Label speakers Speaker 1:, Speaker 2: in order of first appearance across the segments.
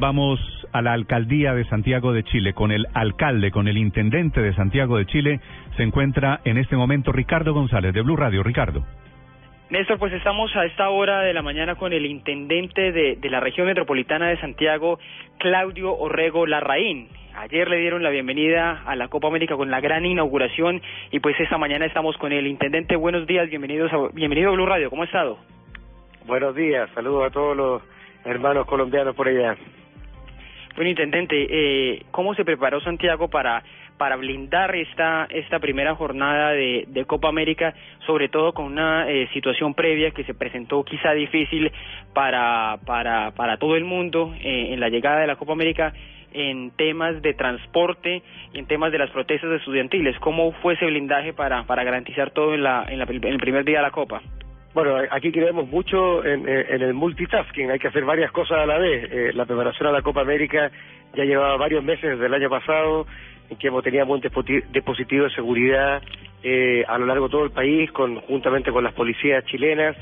Speaker 1: Vamos a la alcaldía de Santiago de Chile con el alcalde, con el intendente de Santiago de Chile. Se encuentra en este momento Ricardo González de Blue Radio. Ricardo.
Speaker 2: Néstor, pues estamos a esta hora de la mañana con el intendente de, de la región metropolitana de Santiago, Claudio Orrego Larraín. Ayer le dieron la bienvenida a la Copa América con la gran inauguración y pues esta mañana estamos con el intendente. Buenos días, bienvenidos a, bienvenido a Blue Radio. ¿Cómo ha estado?
Speaker 3: Buenos días, saludos a todos los hermanos colombianos por allá.
Speaker 2: Bueno, intendente, eh, ¿cómo se preparó Santiago para para blindar esta esta primera jornada de, de Copa América, sobre todo con una eh, situación previa que se presentó quizá difícil para para para todo el mundo eh, en la llegada de la Copa América en temas de transporte y en temas de las protestas estudiantiles. ¿Cómo fue ese blindaje para para garantizar todo en la en, la, en el primer día de la Copa?
Speaker 3: Bueno, aquí creemos mucho en, en, el multitasking, hay que hacer varias cosas a la vez. Eh, la preparación a la Copa América ya llevaba varios meses desde el año pasado, en que hemos tenido un dispositivo de seguridad eh, a lo largo de todo el país, conjuntamente con las policías chilenas,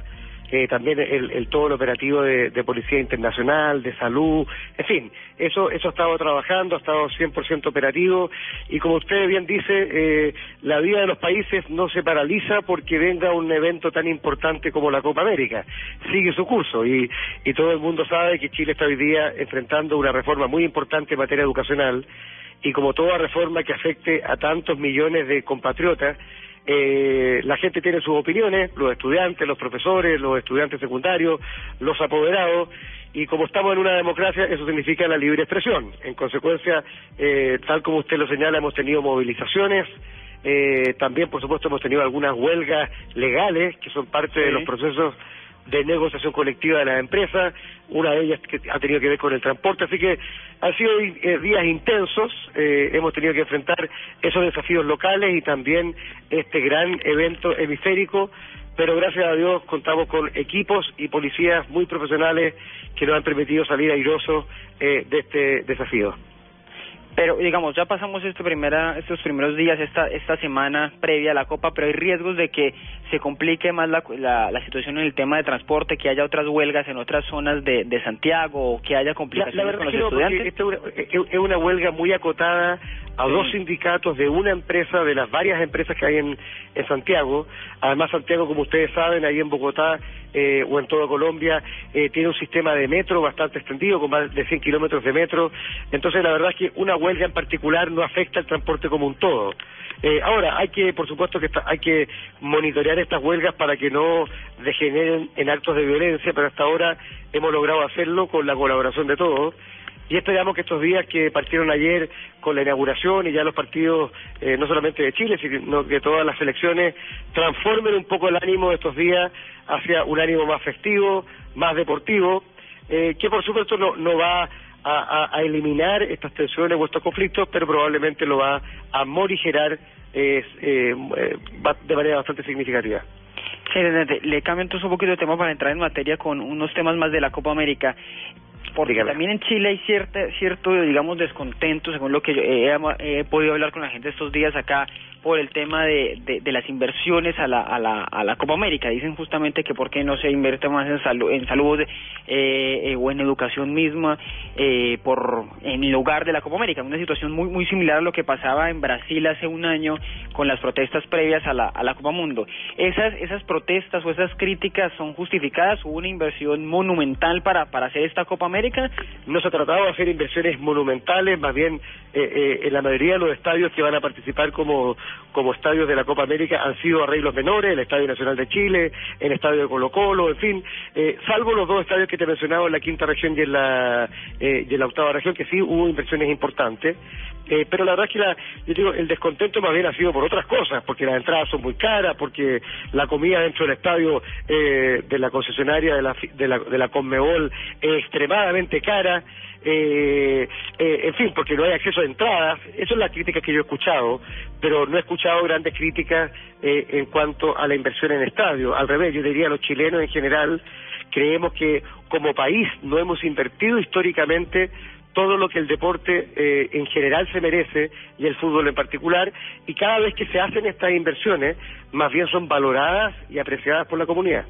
Speaker 3: eh, también el, todo el operativo de, de, Policía Internacional, de Salud, en fin, eso, eso ha estado trabajando, ha estado 100% operativo. Y como usted bien dice, eh, la vida de los países no se paraliza porque venga un evento tan importante como la Copa América, sigue su curso y, y todo el mundo sabe que Chile está hoy día enfrentando una reforma muy importante en materia educacional y como toda reforma que afecte a tantos millones de compatriotas, eh, la gente tiene sus opiniones, los estudiantes, los profesores, los estudiantes secundarios, los apoderados, y como estamos en una democracia, eso significa la libre expresión. En consecuencia, eh, tal como usted lo señala, hemos tenido movilizaciones, eh, también, por supuesto, hemos tenido algunas huelgas legales, que son parte de los procesos de negociación colectiva de las empresas, una de ellas que ha tenido que ver con el transporte, así que han sido eh, días intensos, eh, hemos tenido que enfrentar esos desafíos locales y también este gran evento hemisférico, pero gracias a Dios contamos con equipos y policías muy profesionales que nos han permitido salir airosos eh, de este desafío.
Speaker 2: Pero digamos, ya pasamos este primera, estos primeros días, esta, esta semana previa a la Copa, pero hay riesgos de que se complique más la, la, la situación en el tema de transporte, que haya otras huelgas en otras zonas de, de Santiago, o que haya complicaciones con los estudiantes.
Speaker 3: es una huelga muy acotada a dos sindicatos de una empresa, de las varias empresas que hay en, en Santiago. Además, Santiago, como ustedes saben, ahí en Bogotá eh, o en toda Colombia, eh, tiene un sistema de metro bastante extendido, con más de 100 kilómetros de metro. Entonces, la verdad es que una huelga en particular no afecta al transporte como un todo. Eh, ahora, hay que, por supuesto, que hay que monitorear estas huelgas para que no degeneren en actos de violencia, pero hasta ahora hemos logrado hacerlo con la colaboración de todos y esperamos que estos días que partieron ayer con la inauguración y ya los partidos, eh, no solamente de Chile, sino que todas las elecciones, transformen un poco el ánimo de estos días hacia un ánimo más festivo, más deportivo, eh, que por supuesto no, no va a, eliminar estas tensiones o estos conflictos, pero probablemente lo va a morigerar eh, eh, de manera bastante significativa.
Speaker 2: Le cambio entonces un poquito de tema para entrar en materia con unos temas más de la Copa América porque también en Chile hay cierta, cierto, digamos, descontento, según lo que yo he, he, podido hablar con la gente estos días acá, por el tema de, de, las inversiones a la, a, la, a la Copa América. Dicen justamente que por qué no se invierte más en, salud en salud eh, eh, o en educación misma eh, por en lugar de la Copa América. Una situación muy muy similar a lo que pasaba en Brasil hace un año con las protestas previas a la, a la Copa Mundo. Esas, esas protestas o esas críticas son justificadas. Hubo una inversión monumental para, para hacer esta Copa América.
Speaker 3: No se ha tratado de hacer inversiones monumentales, más bien eh, eh, en la mayoría de los estadios que van a participar como como estadios de la Copa América han sido arreglos menores, el Estadio Nacional de Chile, el Estadio de Colo Colo, en fin, eh, salvo los dos estadios que te he mencionado en la quinta región y en la, eh, y en la octava región, que sí hubo inversiones importantes, eh, pero la verdad es que la, yo digo, el descontento más bien ha sido por otras cosas, porque las entradas son muy caras, porque la comida dentro del estadio eh, de la concesionaria de la, de la, de la Conmebol es extremadamente cara, eh, eh, en fin, porque no hay acceso a entradas. Eso es la crítica que yo he escuchado, pero no he escuchado grandes críticas eh, en cuanto a la inversión en estadio. Al revés, yo diría a los chilenos en general creemos que como país no hemos invertido históricamente todo lo que el deporte eh, en general se merece y el fútbol en particular y cada vez que se hacen estas inversiones más bien son valoradas y apreciadas por la comunidad.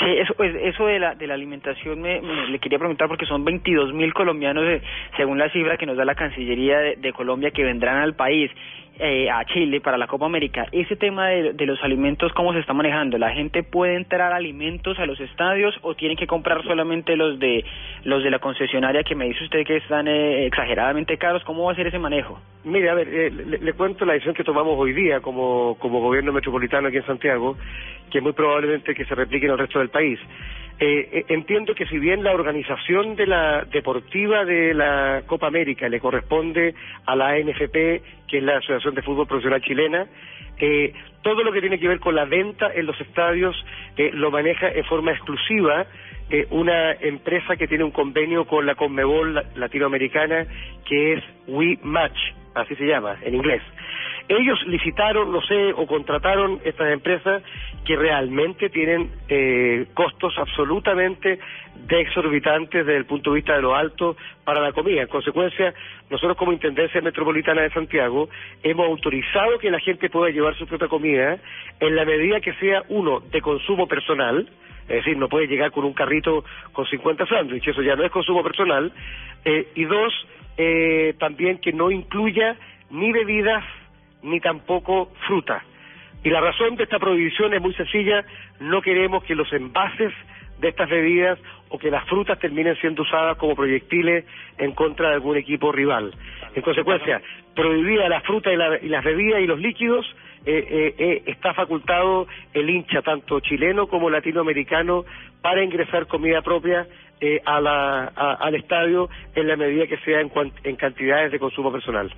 Speaker 2: Eso, pues, eso de la, de la alimentación me, le quería preguntar porque son 22 mil colombianos, eh, según la cifra que nos da la Cancillería de, Colombia, que vendrán al país, eh, a Chile, para la Copa América. Ese tema de, de, los alimentos, ¿cómo se está manejando? ¿La gente puede entrar alimentos a los estadios o tienen que comprar solamente los de los de la concesionaria que me dice usted que están eh, exageradamente caros? ¿Cómo va a ser ese manejo?
Speaker 3: Mire, a ver, eh, le, cuento la decisión que tomamos hoy día como, como gobierno metropolitano aquí en Santiago, que muy probablemente que se replique en el resto del país. Eh, eh, entiendo que si bien la organización de la deportiva de la Copa América le corresponde a la ANFP, que es la Asociación de Fútbol Profesional Chilena, eh, todo lo que tiene que ver con la venta en los estadios eh, lo maneja en forma exclusiva eh, una empresa que tiene un convenio con la Conmebol latinoamericana que es We Match así se llama en inglés. Ellos licitaron, no sé, o contrataron estas empresas que realmente tienen eh, costos absolutamente de exorbitantes desde el punto de vista de lo alto para la comida. En consecuencia, nosotros como Intendencia Metropolitana de Santiago hemos autorizado que la gente pueda llevar su propia comida en la medida que sea, uno, de consumo personal, es decir, no puede llegar con un carrito con 50 sándwiches, eso ya no es consumo personal, eh, y dos, eh, también que no incluya ni bebidas ni tampoco fruta. Y la razón de esta prohibición es muy sencilla, no queremos que los envases de estas bebidas o que las frutas terminen siendo usadas como proyectiles en contra de algún equipo rival. En consecuencia, prohibida la fruta y, las bebidas y los líquidos, eh, eh, eh, está facultado el hincha, tanto chileno como latinoamericano, para ingresar comida propia eh, a la, al estadio en la medida que sea en, en cantidades de consumo personal.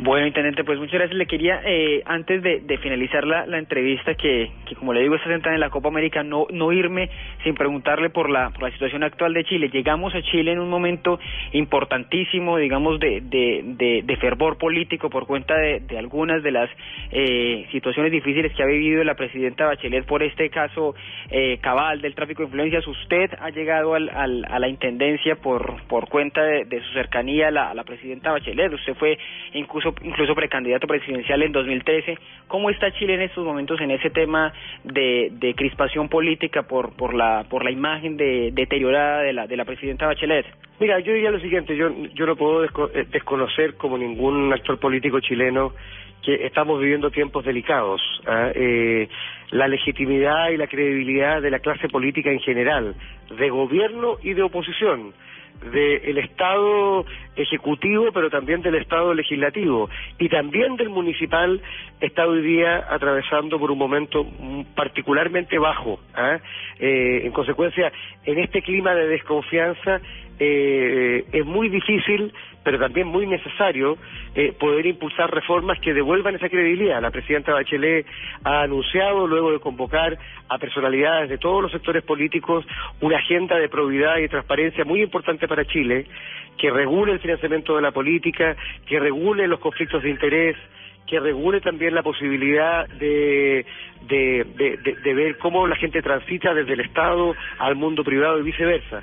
Speaker 2: Bueno, intendente, pues muchas gracias. Le quería, eh, antes de, finalizar la, entrevista, que, que como le digo, está sentada en la Copa América, no, no irme sin preguntarle por la, por la situación actual de Chile. Llegamos a Chile en un momento importantísimo, digamos, de, de, de, fervor político por cuenta de, algunas de las eh, situaciones difíciles que ha vivido la presidenta Bachelet por este caso eh, cabal del tráfico de influencias. Usted ha llegado al, a la intendencia por, por cuenta de, de su cercanía a la, a la presidenta Bachelet. Usted fue incluso incluso, precandidato presidencial en 2013. ¿Cómo está Chile en estos momentos en ese tema de, de crispación política por, por, la, por la imagen de, deteriorada de la, de la presidenta Bachelet?
Speaker 3: Mira, yo diría lo siguiente, yo, yo no puedo eh, desconocer como ningún actor político chileno que estamos viviendo tiempos delicados. ¿ah? Eh, la legitimidad y la credibilidad de la clase política en general, de gobierno y de oposición, del Estado ejecutivo, pero también del Estado legislativo y también del municipal está hoy día atravesando por un momento particularmente bajo. ¿ah? Eh, en consecuencia, en este clima de desconfianza eh, es muy difícil, pero también muy necesario, eh, poder impulsar reformas que devuelvan esa credibilidad. La presidenta Bachelet ha anunciado, luego de convocar a personalidades de todos los sectores políticos, una agenda de probidad y transparencia muy importante para Chile, que regule el financiamiento de la política, que regule los conflictos de interés, que regule también la posibilidad de, de, de, ver cómo la gente transita desde el Estado al mundo privado y viceversa.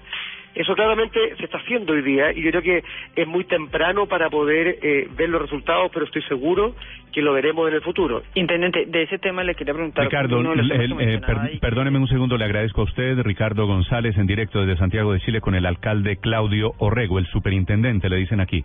Speaker 3: Eso claramente se está haciendo hoy día y yo creo que es muy temprano para poder eh, ver los resultados, pero estoy seguro que lo veremos en el futuro.
Speaker 2: Intendente, de ese tema le quería preguntar.
Speaker 1: Ricardo, eh, perdóneme un segundo, le agradezco a usted, Ricardo González, en directo desde Santiago de Chile con el alcalde Claudio Orrego, el superintendente, le dicen aquí.